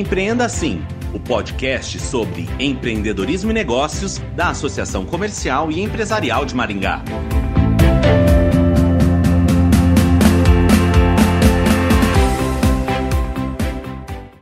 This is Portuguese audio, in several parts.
Empreenda Assim, o podcast sobre empreendedorismo e negócios da Associação Comercial e Empresarial de Maringá.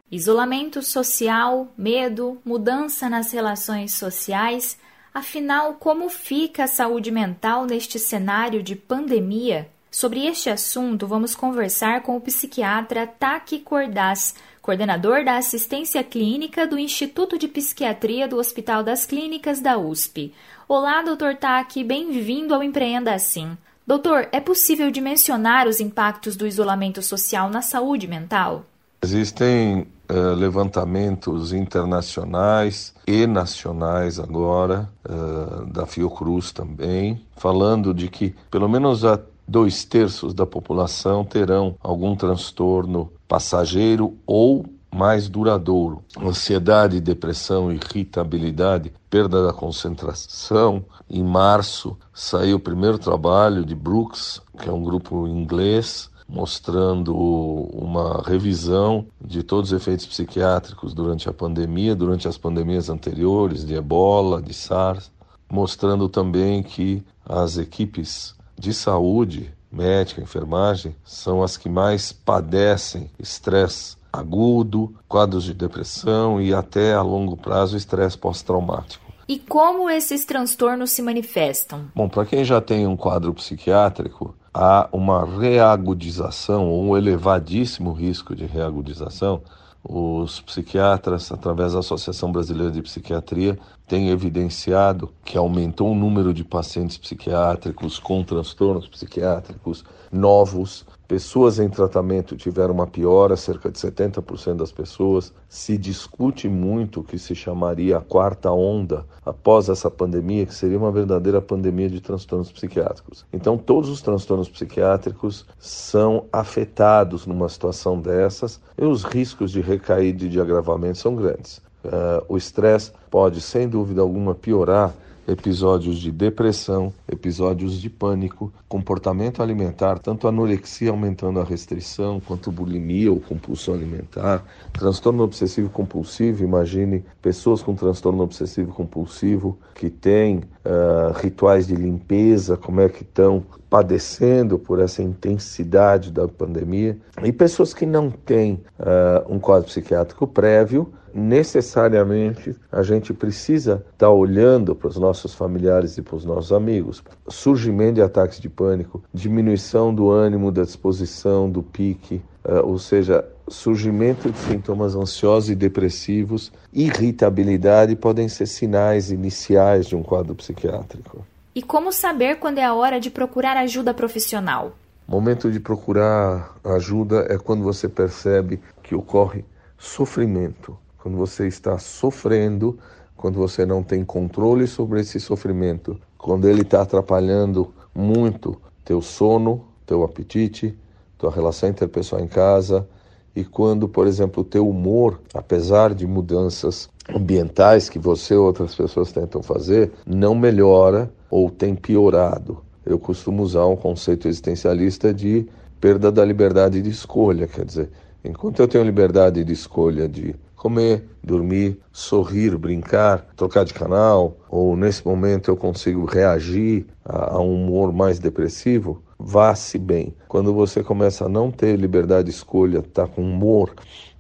Isolamento social, medo, mudança nas relações sociais. Afinal, como fica a saúde mental neste cenário de pandemia? Sobre este assunto, vamos conversar com o psiquiatra Taki Cordaz, coordenador da assistência clínica do Instituto de Psiquiatria do Hospital das Clínicas da USP. Olá, doutor Taki, bem-vindo ao Empreenda Assim. Doutor, é possível dimensionar os impactos do isolamento social na saúde mental? Existem uh, levantamentos internacionais e nacionais agora, uh, da Fiocruz também, falando de que pelo menos a dois terços da população terão algum transtorno passageiro ou mais duradouro. Ansiedade, depressão, irritabilidade, perda da concentração. Em março saiu o primeiro trabalho de Brooks, que é um grupo inglês, mostrando uma revisão de todos os efeitos psiquiátricos durante a pandemia, durante as pandemias anteriores, de ebola, de SARS, mostrando também que as equipes de saúde, médica, enfermagem, são as que mais padecem estresse agudo, quadros de depressão e até a longo prazo estresse pós-traumático. E como esses transtornos se manifestam? Bom, para quem já tem um quadro psiquiátrico, há uma reagudização ou um elevadíssimo risco de reagudização os psiquiatras, através da Associação Brasileira de Psiquiatria, têm evidenciado que aumentou o número de pacientes psiquiátricos com transtornos psiquiátricos novos. Pessoas em tratamento tiveram uma piora, cerca de 70% das pessoas. Se discute muito o que se chamaria a quarta onda após essa pandemia, que seria uma verdadeira pandemia de transtornos psiquiátricos. Então, todos os transtornos psiquiátricos são afetados numa situação dessas e os riscos de recaída e de agravamento são grandes. Uh, o estresse pode, sem dúvida alguma, piorar episódios de depressão, episódios de pânico, comportamento alimentar, tanto anorexia aumentando a restrição, quanto bulimia ou compulsão alimentar, transtorno obsessivo compulsivo, imagine pessoas com transtorno obsessivo compulsivo que têm uh, rituais de limpeza, como é que estão padecendo por essa intensidade da pandemia, e pessoas que não têm uh, um quadro psiquiátrico prévio, necessariamente a gente precisa estar tá olhando para os nossos familiares e para os nossos amigos. Surgimento de ataques de pânico, diminuição do ânimo, da disposição, do pique, uh, ou seja, surgimento de sintomas ansiosos e depressivos, irritabilidade podem ser sinais iniciais de um quadro psiquiátrico. E como saber quando é a hora de procurar ajuda profissional? Momento de procurar ajuda é quando você percebe que ocorre sofrimento, quando você está sofrendo, quando você não tem controle sobre esse sofrimento, quando ele está atrapalhando muito teu sono, teu apetite, tua relação interpessoal em casa, e quando, por exemplo, o teu humor, apesar de mudanças ambientais que você ou outras pessoas tentam fazer, não melhora ou tem piorado. Eu costumo usar um conceito existencialista de perda da liberdade de escolha, quer dizer, enquanto eu tenho liberdade de escolha de comer, dormir, sorrir, brincar, trocar de canal, ou nesse momento eu consigo reagir a, um humor mais depressivo, vá-se bem. Quando você começa a não ter liberdade de escolha, tá com humor,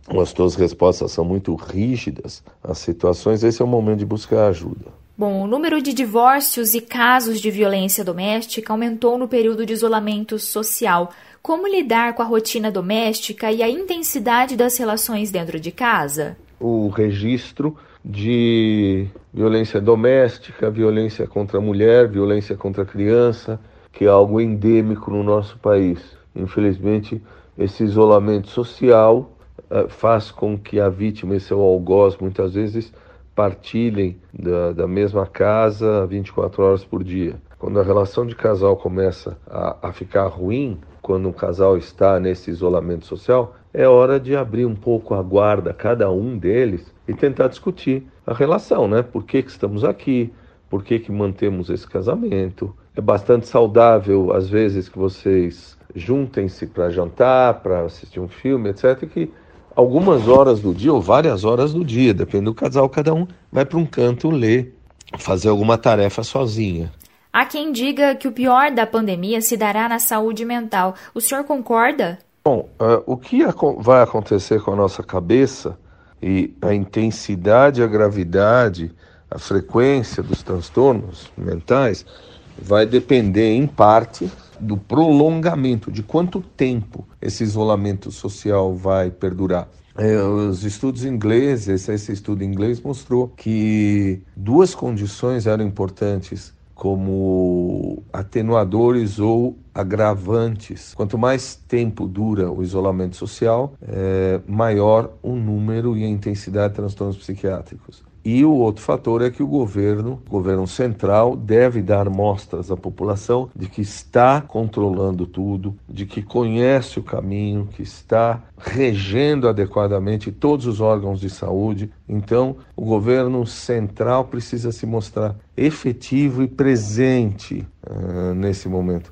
ou as suas respostas são muito rígidas às situações, esse é o momento de buscar ajuda. Bom, o número de divórcios e casos de violência doméstica aumentou no período de isolamento social. Como lidar com a rotina doméstica e a intensidade das relações dentro de casa? O registro de violência doméstica, violência contra a mulher, violência contra a criança, que é algo endêmico no nosso país. Infelizmente, esse isolamento social uh, faz com que a vítima e seu algoz muitas vezes partilhem da, da mesma casa 24 horas por dia. Quando a relação de casal começa a, a ficar ruim, quando um casal está nesse isolamento social, é hora de abrir um pouco a guarda, cada um deles, e tentar discutir a relação, né? Por que, que estamos aqui? Por que, que mantemos esse casamento? É bastante saudável, às vezes, que vocês juntem-se para jantar, para assistir um filme, etc., que algumas horas do dia ou várias horas do dia, depende do casal, cada um vai para um canto ler, fazer alguma tarefa sozinha. Há quem diga que o pior da pandemia se dará na saúde mental. O senhor concorda? Bom, uh, o que vai acontecer com a nossa cabeça e a intensidade, a gravidade, a frequência dos transtornos mentais vai depender, em parte, do prolongamento, de quanto tempo esse isolamento social vai perdurar. É, os estudos ingleses, esse estudo inglês mostrou que duas condições eram importantes como atenuadores ou agravantes. Quanto mais tempo dura o isolamento social, é, maior o número e a intensidade de transtornos psiquiátricos. E o outro fator é que o governo, o governo central, deve dar mostras à população de que está controlando tudo, de que conhece o caminho, que está regendo adequadamente todos os órgãos de saúde. Então, o governo central precisa se mostrar efetivo e presente uh, nesse momento.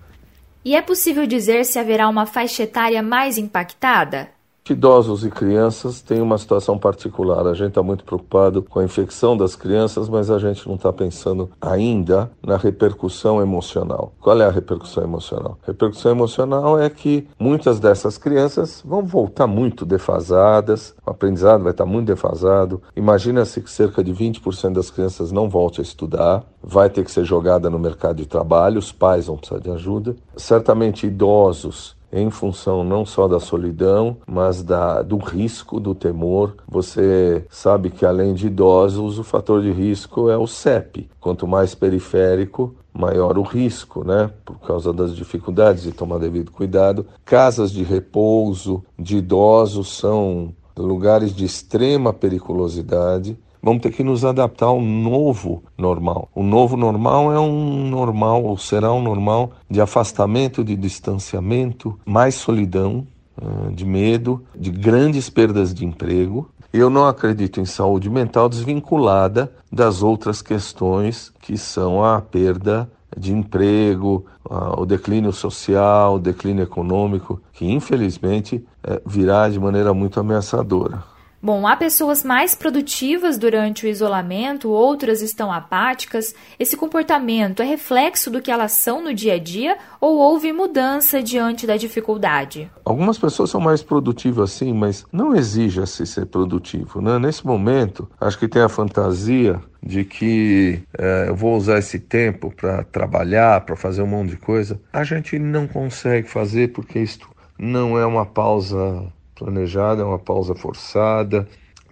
E é possível dizer se haverá uma faixa etária mais impactada? Idosos e crianças têm uma situação particular. A gente está muito preocupado com a infecção das crianças, mas a gente não está pensando ainda na repercussão emocional. Qual é a repercussão emocional? A repercussão emocional é que muitas dessas crianças vão voltar muito defasadas, o aprendizado vai estar muito defasado. Imagina-se que cerca de 20% das crianças não volte a estudar, vai ter que ser jogada no mercado de trabalho, os pais vão precisar de ajuda. Certamente idosos em função não só da solidão, mas da, do risco, do temor. Você sabe que além de idosos, o fator de risco é o CEP. Quanto mais periférico, maior o risco, né? Por causa das dificuldades de tomar devido cuidado. Casas de repouso de idosos são lugares de extrema periculosidade vamos ter que nos adaptar ao novo normal. O novo normal é um normal, ou será um normal de afastamento, de distanciamento, mais solidão, ah, de medo, de grandes perdas de emprego. Eu não acredito em saúde mental desvinculada das outras questões que são a perda de emprego, o declínio social, o declínio econômico, que infelizmente eh, virá de maneira muito ameaçadora. Bom, há pessoas mais produtivas durante o isolamento, outras estão apáticas. Esse comportamento é reflexo do que elas são no dia a dia ou houve mudança diante da dificuldade? Algumas pessoas são mais produtivas sim, mas não exija-se ser produtivo. Né? Nesse momento, acho que tem a fantasia de que é, eu vou usar esse tempo para trabalhar, para fazer um monte de coisa. A gente não consegue fazer porque isto não é uma pausa planejada, é uma pausa forçada,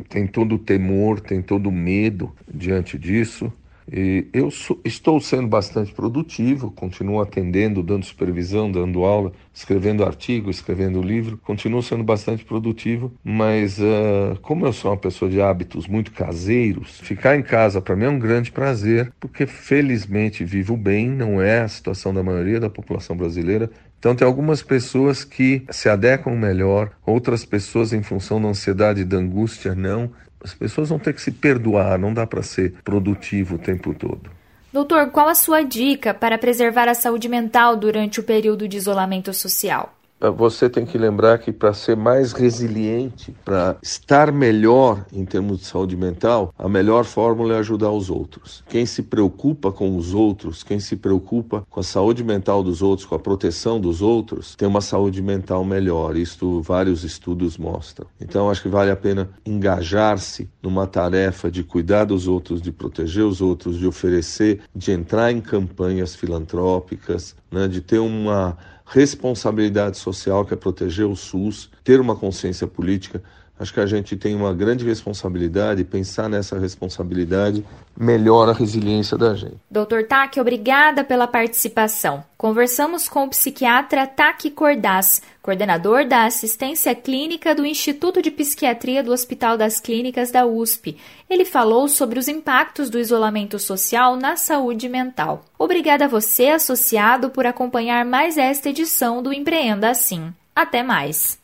tem todo o temor, tem todo o medo diante disso. E eu sou, estou sendo bastante produtivo, continuo atendendo, dando supervisão, dando aula, escrevendo artigo, escrevendo livro, continuo sendo bastante produtivo, mas uh, como eu sou uma pessoa de hábitos muito caseiros, ficar em casa para mim é um grande prazer, porque felizmente vivo bem, não é a situação da maioria da população brasileira, então, tem algumas pessoas que se adequam melhor, outras pessoas, em função da ansiedade e da angústia, não. As pessoas vão ter que se perdoar, não dá para ser produtivo o tempo todo. Doutor, qual a sua dica para preservar a saúde mental durante o período de isolamento social? Você tem que lembrar que para ser mais resiliente, para estar melhor em termos de saúde mental, a melhor fórmula é ajudar os outros. Quem se preocupa com os outros, quem se preocupa com a saúde mental dos outros, com a proteção dos outros, tem uma saúde mental melhor. Isto vários estudos mostram. Então acho que vale a pena engajar-se numa tarefa de cuidar dos outros, de proteger os outros, de oferecer, de entrar em campanhas filantrópicas, né, de ter uma responsabilidade social, que é proteger o SUS, ter uma consciência política. Acho que a gente tem uma grande responsabilidade pensar nessa responsabilidade melhora a resiliência da gente. Doutor Taki, obrigada pela participação. Conversamos com o psiquiatra Taki Cordaz, coordenador da assistência clínica do Instituto de Psiquiatria do Hospital das Clínicas da USP. Ele falou sobre os impactos do isolamento social na saúde mental. Obrigada a você, associado, por acompanhar mais esta edição do Empreenda Assim. Até mais!